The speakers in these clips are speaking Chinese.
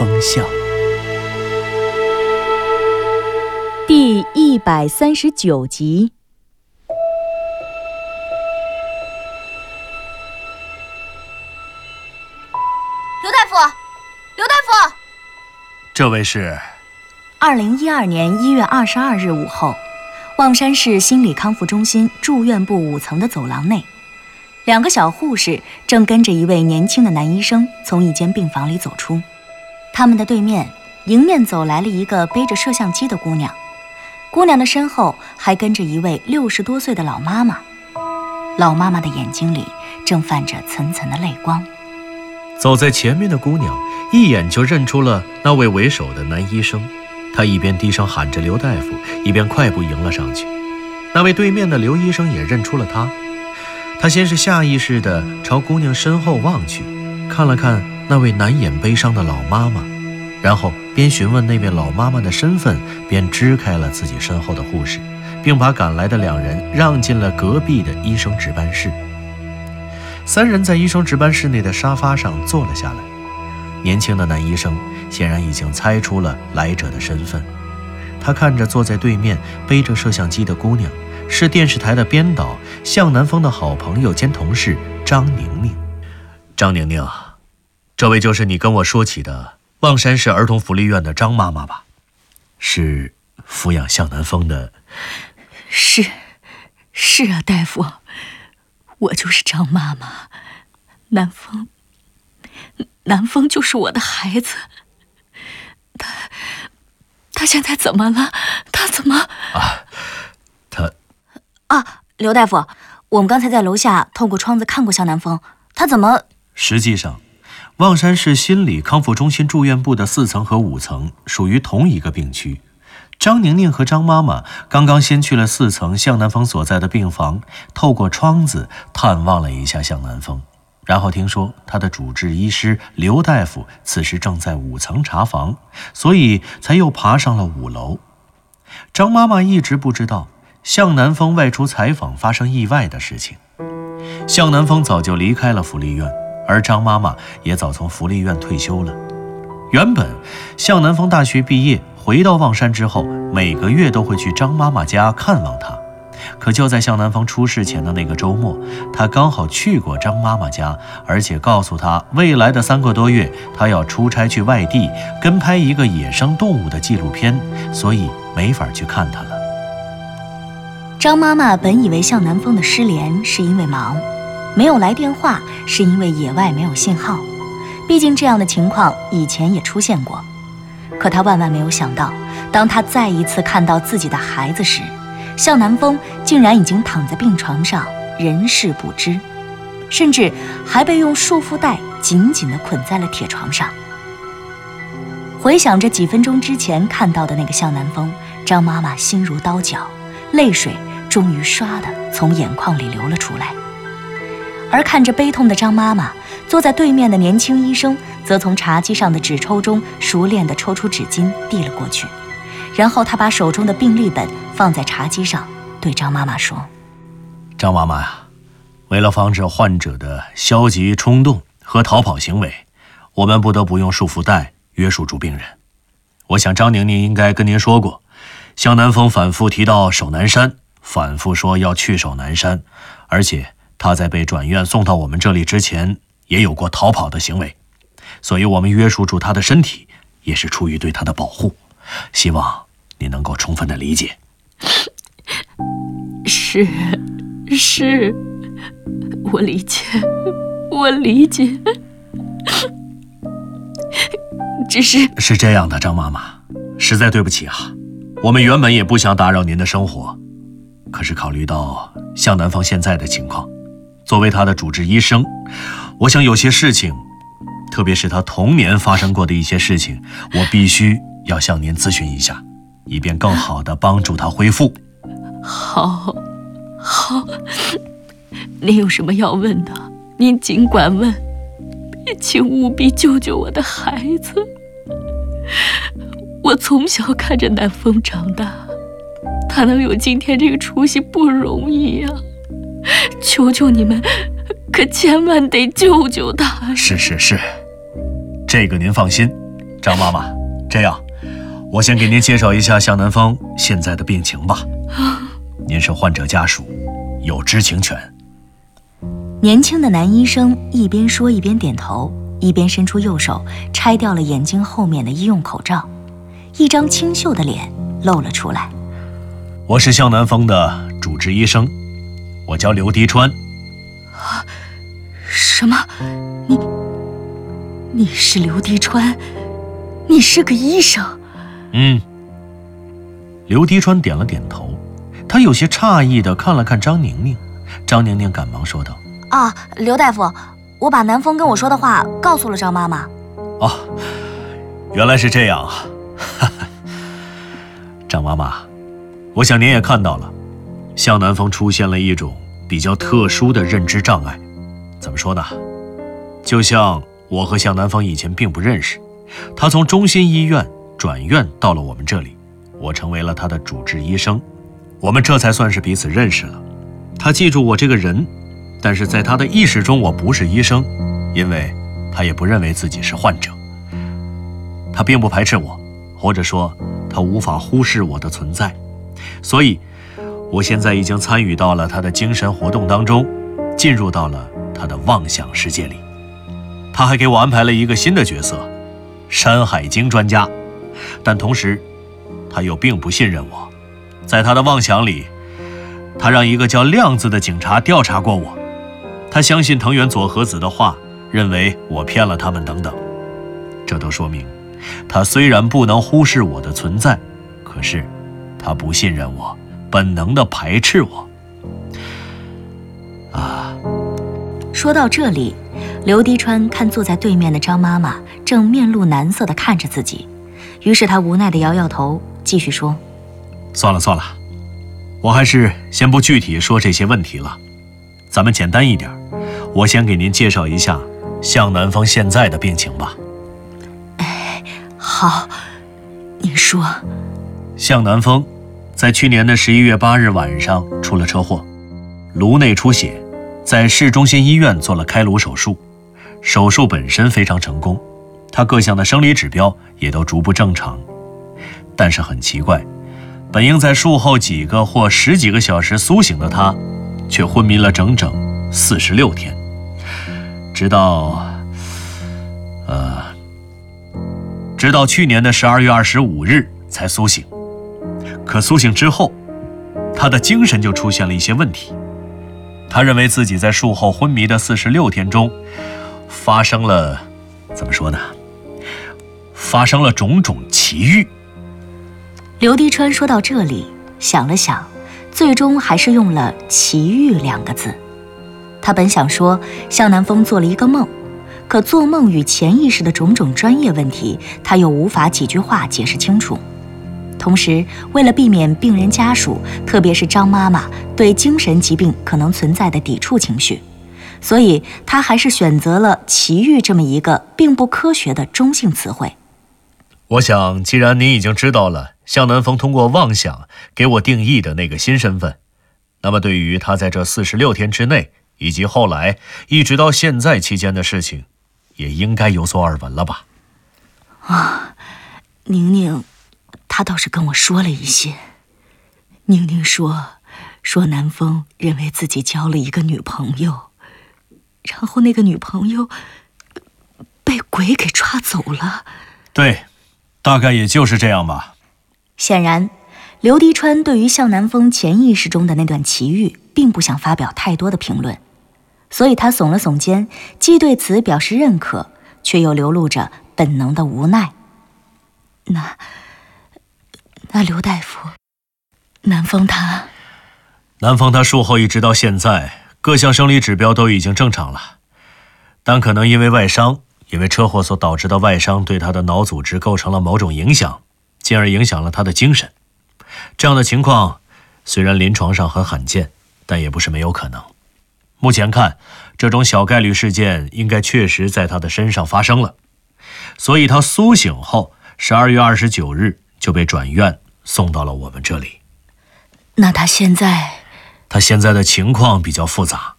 风向》第一百三十九集。刘大夫，刘大夫，这位是二零一二年一月二十二日午后，望山市心理康复中心住院部五层的走廊内，两个小护士正跟着一位年轻的男医生从一间病房里走出。他们的对面，迎面走来了一个背着摄像机的姑娘，姑娘的身后还跟着一位六十多岁的老妈妈。老妈妈的眼睛里正泛着层层的泪光。走在前面的姑娘一眼就认出了那位为首的男医生，她一边低声喊着“刘大夫”，一边快步迎了上去。那位对面的刘医生也认出了她，他先是下意识地朝姑娘身后望去，看了看那位难掩悲伤的老妈妈，然后边询问那位老妈妈的身份，边支开了自己身后的护士，并把赶来的两人让进了隔壁的医生值班室。三人在医生值班室内的沙发上坐了下来。年轻的男医生显然已经猜出了来者的身份，他看着坐在对面背着摄像机的姑娘，是电视台的编导向南风的好朋友兼同事张宁宁。张宁宁，这位就是你跟我说起的望山市儿童福利院的张妈妈吧？是抚养向南风的。是，是啊，大夫，我就是张妈妈，南风，南风就是我的孩子。他，他现在怎么了？他怎么？啊他啊，刘大夫，我们刚才在楼下透过窗子看过向南风，他怎么？实际上，望山市心理康复中心住院部的四层和五层属于同一个病区。张宁宁和张妈妈刚刚先去了四层向南风所在的病房，透过窗子探望了一下向南风，然后听说他的主治医师刘大夫此时正在五层查房，所以才又爬上了五楼。张妈妈一直不知道向南风外出采访发生意外的事情。向南风早就离开了福利院。而张妈妈也早从福利院退休了。原本，向南风大学毕业回到望山之后，每个月都会去张妈妈家看望她。可就在向南风出事前的那个周末，他刚好去过张妈妈家，而且告诉她，未来的三个多月，他要出差去外地跟拍一个野生动物的纪录片，所以没法去看她了。张妈妈本以为向南风的失联是因为忙。没有来电话，是因为野外没有信号。毕竟这样的情况以前也出现过。可他万万没有想到，当他再一次看到自己的孩子时，向南风竟然已经躺在病床上，人事不知，甚至还被用束缚带紧紧地捆在了铁床上。回想着几分钟之前看到的那个向南风，张妈妈心如刀绞，泪水终于唰的从眼眶里流了出来。而看着悲痛的张妈妈，坐在对面的年轻医生则从茶几上的纸抽中熟练地抽出纸巾递了过去，然后他把手中的病历本放在茶几上，对张妈妈说：“张妈妈呀，为了防止患者的消极冲动和逃跑行为，我们不得不用束缚带约束住病人。我想张宁宁应该跟您说过，向南风反复提到守南山，反复说要去守南山，而且。”他在被转院送到我们这里之前，也有过逃跑的行为，所以我们约束住他的身体，也是出于对他的保护。希望你能够充分的理解。是，是，我理解，我理解。只是是这样的，张妈妈，实在对不起啊。我们原本也不想打扰您的生活，可是考虑到向南方现在的情况。作为他的主治医生，我想有些事情特别是他童年发生过的一些事情，我必须要向您咨询一下，以便更好的帮助他恢复。好，好，您有什么要问的，您尽管问，请务必救救我的孩子。我从小看着南风长大，他能有今天这个出息不容易呀！求求你们，可千万得救救他！是是是，这个您放心，张妈妈。这样，我先给您介绍一下向南风现在的病情吧。您是患者家属，有知情权。年轻的男医生一边说一边点头，一边伸出右手拆掉了眼睛后面的医用口罩，一张清秀的脸露了出来。我是向南风的主治医生。我叫刘迪川。啊，什么？你，你是刘迪川？你是个医生？嗯。刘迪川点了点头，他有些诧异的看了看张宁宁。张宁宁赶忙说道：“啊，刘大夫，我把南风跟我说的话告诉了张妈妈。”哦，原来是这样啊！张妈妈，我想您也看到了，向南风出现了一种。比较特殊的认知障碍，怎么说呢？就像我和向南风以前并不认识，他从中心医院转院到了我们这里，我成为了他的主治医生，我们这才算是彼此认识了。他记住我这个人，但是在他的意识中我不是医生，因为他也不认为自己是患者。他并不排斥我，或者说他无法忽视我的存在，所以。我现在已经参与到了他的精神活动当中，进入到了他的妄想世界里。他还给我安排了一个新的角色——山海经专家。但同时，他又并不信任我。在他的妄想里，他让一个叫亮子的警察调查过我。他相信藤原佐和子的话，认为我骗了他们等等。这都说明，他虽然不能忽视我的存在，可是他不信任我。本能的排斥我啊！说到这里，刘迪川看坐在对面的张妈妈正面露难色的看着自己，于是他无奈的摇摇头，继续说：“算了算了，我还是先不具体说这些问题了，咱们简单一点，我先给您介绍一下向南风现在的病情吧。”哎，好，您说，向南风。在去年的十一月八日晚上出了车祸，颅内出血，在市中心医院做了开颅手术，手术本身非常成功，他各项的生理指标也都逐步正常。但是很奇怪，本应在术后几个或十几个小时苏醒的他，却昏迷了整整四十六天，直到，呃，直到去年的十二月二十五日才苏醒。可苏醒之后，他的精神就出现了一些问题。他认为自己在术后昏迷的四十六天中，发生了，怎么说呢？发生了种种奇遇。刘迪川说到这里，想了想，最终还是用了“奇遇”两个字。他本想说向南风做了一个梦，可做梦与潜意识的种种专业问题，他又无法几句话解释清楚。同时，为了避免病人家属，特别是张妈妈对精神疾病可能存在的抵触情绪，所以他还是选择了“奇遇”这么一个并不科学的中性词汇。我想，既然您已经知道了向南风通过妄想给我定义的那个新身份，那么对于他在这四十六天之内以及后来一直到现在期间的事情，也应该有所耳闻了吧？啊，宁宁。他倒是跟我说了一些。宁宁说，说南风认为自己交了一个女朋友，然后那个女朋友被鬼给抓走了。对，大概也就是这样吧。显然，刘迪川对于向南风潜意识中的那段奇遇，并不想发表太多的评论，所以他耸了耸肩，既对此表示认可，却又流露着本能的无奈。那。那刘大夫，南风他，南风他术后一直到现在，各项生理指标都已经正常了，但可能因为外伤，因为车祸所导致的外伤对他的脑组织构成了某种影响，进而影响了他的精神。这样的情况虽然临床上很罕见，但也不是没有可能。目前看，这种小概率事件应该确实在他的身上发生了，所以他苏醒后，十二月二十九日就被转院送到了我们这里。那他现在？他现在的情况比较复杂。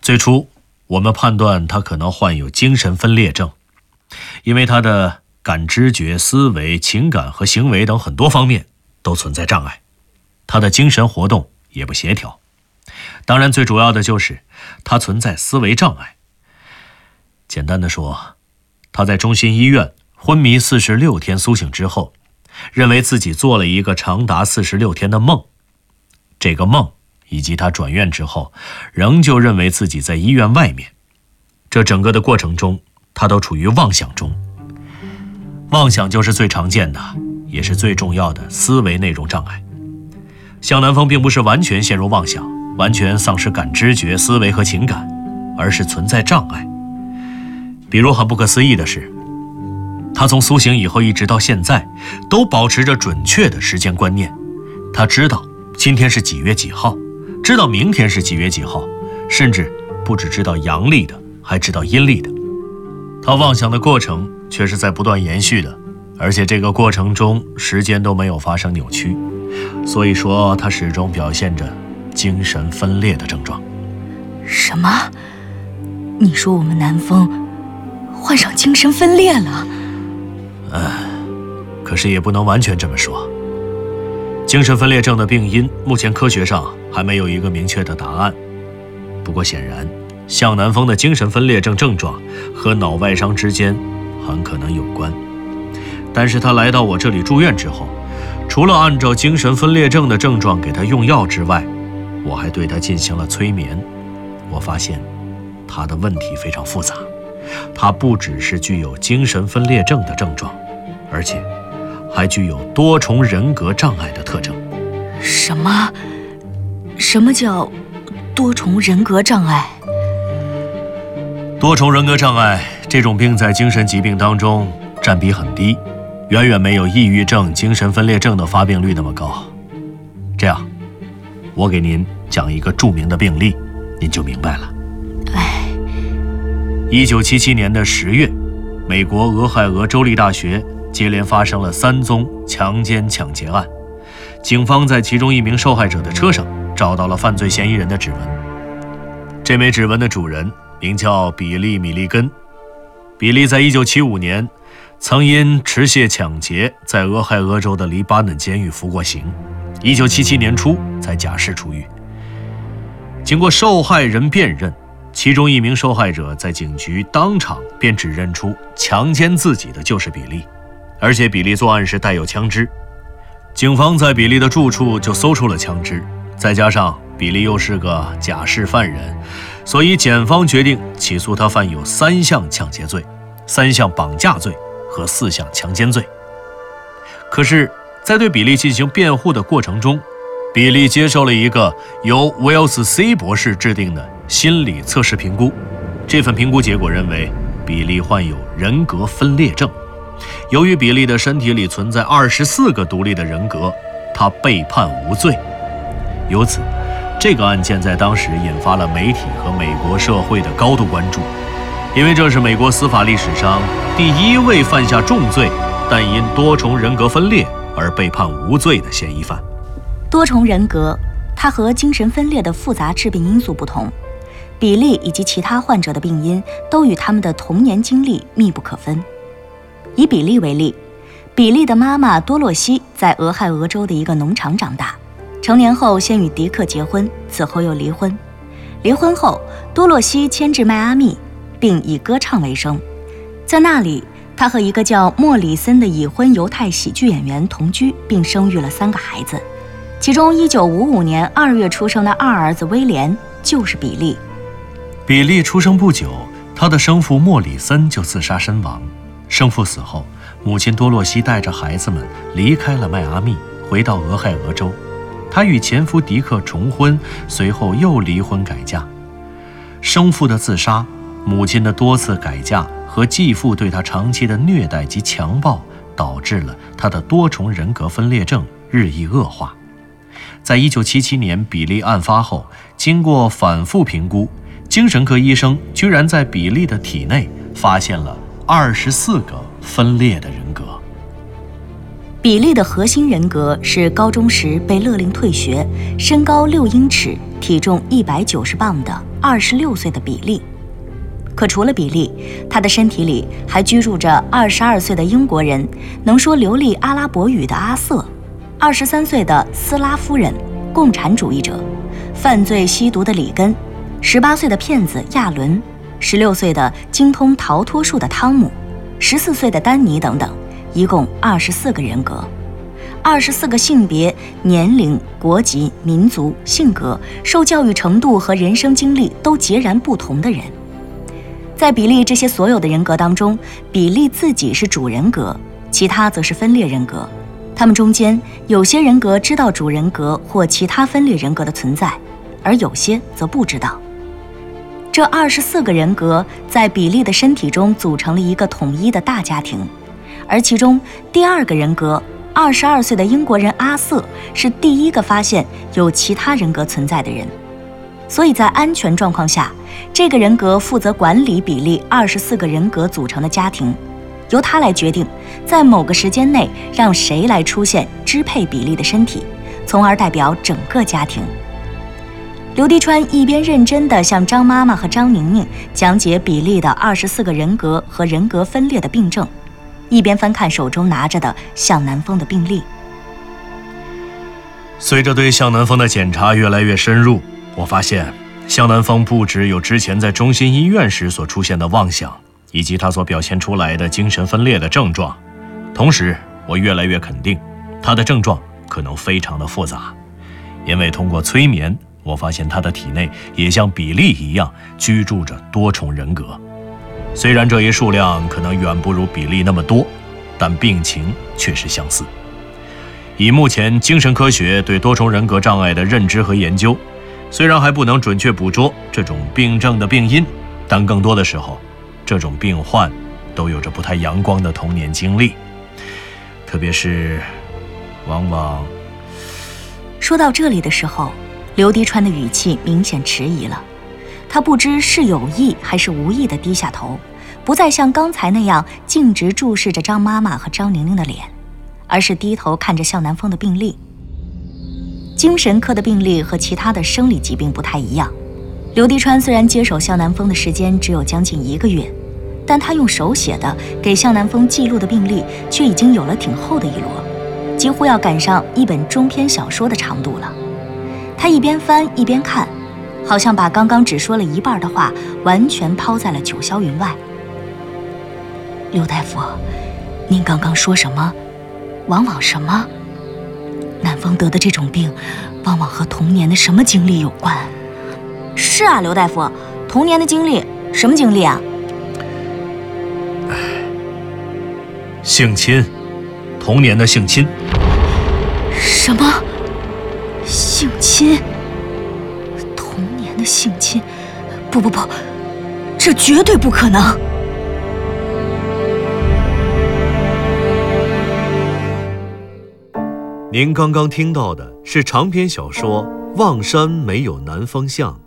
最初，我们判断他可能患有精神分裂症，因为他的感知觉、思维、情感和行为等很多方面都存在障碍，他的精神活动也不协调。当然，最主要的就是他存在思维障碍。简单的说，他在中心医院昏迷四十六天苏醒之后，认为自己做了一个长达四十六天的梦，这个梦。以及他转院之后，仍旧认为自己在医院外面。这整个的过程中，他都处于妄想中。妄想就是最常见的，也是最重要的思维内容障碍。向南风并不是完全陷入妄想，完全丧失感知觉、思维和情感，而是存在障碍。比如很不可思议的是，他从苏醒以后一直到现在，都保持着准确的时间观念。他知道今天是几月几号。知道明天是几月几号，甚至不只知道阳历的，还知道阴历的。他妄想的过程却是在不断延续的，而且这个过程中时间都没有发生扭曲，所以说他始终表现着精神分裂的症状。什么？你说我们南风患上精神分裂了？唉，可是也不能完全这么说。精神分裂症的病因，目前科学上还没有一个明确的答案。不过显然，向南风的精神分裂症症状和脑外伤之间很可能有关。但是他来到我这里住院之后，除了按照精神分裂症的症状给他用药之外，我还对他进行了催眠。我发现，他的问题非常复杂，他不只是具有精神分裂症的症状，而且。还具有多重人格障碍的特征。什么？什么叫多重人格障碍？多重人格障碍这种病在精神疾病当中占比很低，远远没有抑郁症、精神分裂症的发病率那么高。这样，我给您讲一个著名的病例，您就明白了。哎，一九七七年的十月，美国俄亥俄州立大学。接连发生了三宗强奸抢劫案，警方在其中一名受害者的车上找到了犯罪嫌疑人的指纹。这枚指纹的主人名叫比利·米利根。比利在1975年曾因持械抢劫在俄亥俄州的黎巴嫩监狱服过刑，1977年初才假释出狱。经过受害人辨认，其中一名受害者在警局当场便指认出强奸自己的就是比利。而且比利作案时带有枪支，警方在比利的住处就搜出了枪支，再加上比利又是个假释犯人，所以检方决定起诉他犯有三项抢劫罪、三项绑架罪和四项强奸罪。可是，在对比利进行辩护的过程中，比利接受了一个由威尔斯 C 博士制定的心理测试评估，这份评估结果认为比利患有人格分裂症。由于比利的身体里存在二十四个独立的人格，他被判无罪。由此，这个案件在当时引发了媒体和美国社会的高度关注，因为这是美国司法历史上第一位犯下重罪，但因多重人格分裂而被判无罪的嫌疑犯。多重人格，它和精神分裂的复杂致病因素不同，比利以及其他患者的病因都与他们的童年经历密不可分。以比利为例，比利的妈妈多洛西在俄亥俄州的一个农场长大，成年后先与迪克结婚，此后又离婚。离婚后，多洛西迁至迈阿密，并以歌唱为生。在那里，他和一个叫莫里森的已婚犹太喜剧演员同居，并生育了三个孩子，其中1955年2月出生的二儿子威廉就是比利。比利出生不久，他的生父莫里森就自杀身亡。生父死后，母亲多洛西带着孩子们离开了迈阿密，回到俄亥俄州。她与前夫迪克重婚，随后又离婚改嫁。生父的自杀，母亲的多次改嫁和继父对她长期的虐待及强暴，导致了他的多重人格分裂症日益恶化。在一九七七年比利案发后，经过反复评估，精神科医生居然在比利的体内发现了二十四个分裂的人格。比利的核心人格是高中时被勒令退学、身高六英尺、体重一百九十磅的二十六岁的比利。可除了比利，他的身体里还居住着二十二岁的英国人，能说流利阿拉伯语的阿瑟；二十三岁的斯拉夫人，共产主义者；犯罪吸毒的里根；十八岁的骗子亚伦；十六岁的精通逃脱术的汤姆；十四岁的丹尼等等。一共二十四个人格，二十四个性别、年龄、国籍、民族、性格、受教育程度和人生经历都截然不同的人。在比利这些所有的人格当中，比利自己是主人格，其他则是分裂人格。他们中间有些人格知道主人格或其他分裂人格的存在，而有些则不知道。这二十四个人格在比利的身体中组成了一个统一的大家庭。而其中第二个人格，二十二岁的英国人阿瑟是第一个发现有其他人格存在的人，所以在安全状况下，这个人格负责管理比利二十四个人格组成的家庭，由他来决定在某个时间内让谁来出现支配比利的身体，从而代表整个家庭。刘迪川一边认真地向张妈妈和张宁宁讲解比利的二十四个人格和人格分裂的病症。一边翻看手中拿着的向南风的病历，随着对向南风的检查越来越深入，我发现向南风不只有之前在中心医院时所出现的妄想，以及他所表现出来的精神分裂的症状。同时，我越来越肯定，他的症状可能非常的复杂，因为通过催眠，我发现他的体内也像比利一样居住着多重人格。虽然这一数量可能远不如比利那么多，但病情却是相似。以目前精神科学对多重人格障碍的认知和研究，虽然还不能准确捕捉这种病症的病因，但更多的时候，这种病患都有着不太阳光的童年经历，特别是，往往……说到这里的时候，刘迪川的语气明显迟疑了。他不知是有意还是无意的低下头，不再像刚才那样径直注视着张妈妈和张宁宁的脸，而是低头看着向南风的病历。精神科的病历和其他的生理疾病不太一样。刘迪川虽然接手向南风的时间只有将近一个月，但他用手写的给向南风记录的病历却已经有了挺厚的一摞，几乎要赶上一本中篇小说的长度了。他一边翻一边看。好像把刚刚只说了一半的话完全抛在了九霄云外。刘大夫，您刚刚说什么？往往什么？南风得的这种病，往往和童年的什么经历有关？是啊，刘大夫，童年的经历，什么经历啊？性侵，童年的性侵。什么？性侵？童年的性侵？不不不，这绝对不可能！您刚刚听到的是长篇小说《望山没有南方向》，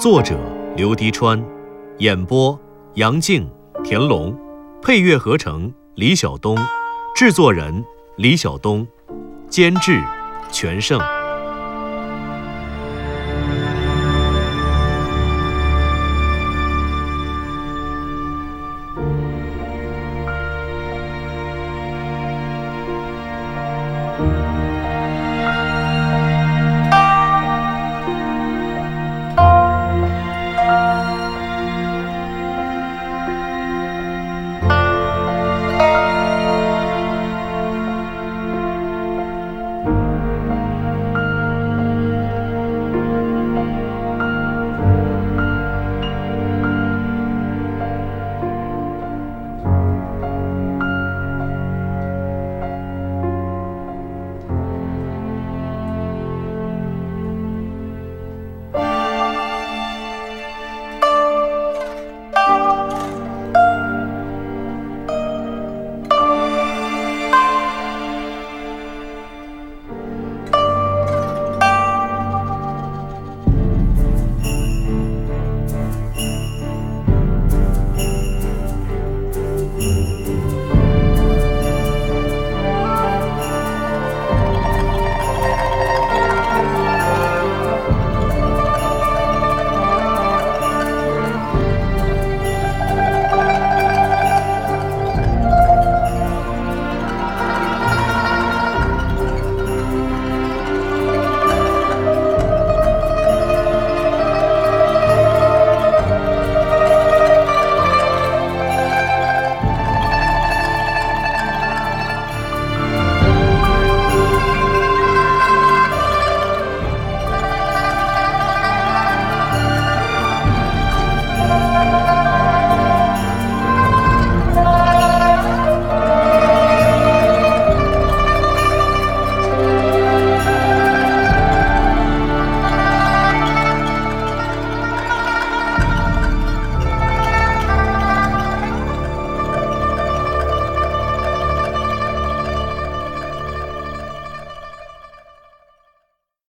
作者刘迪川，演播杨静、田龙，配乐合成李晓东，制作人李晓东，监制全胜。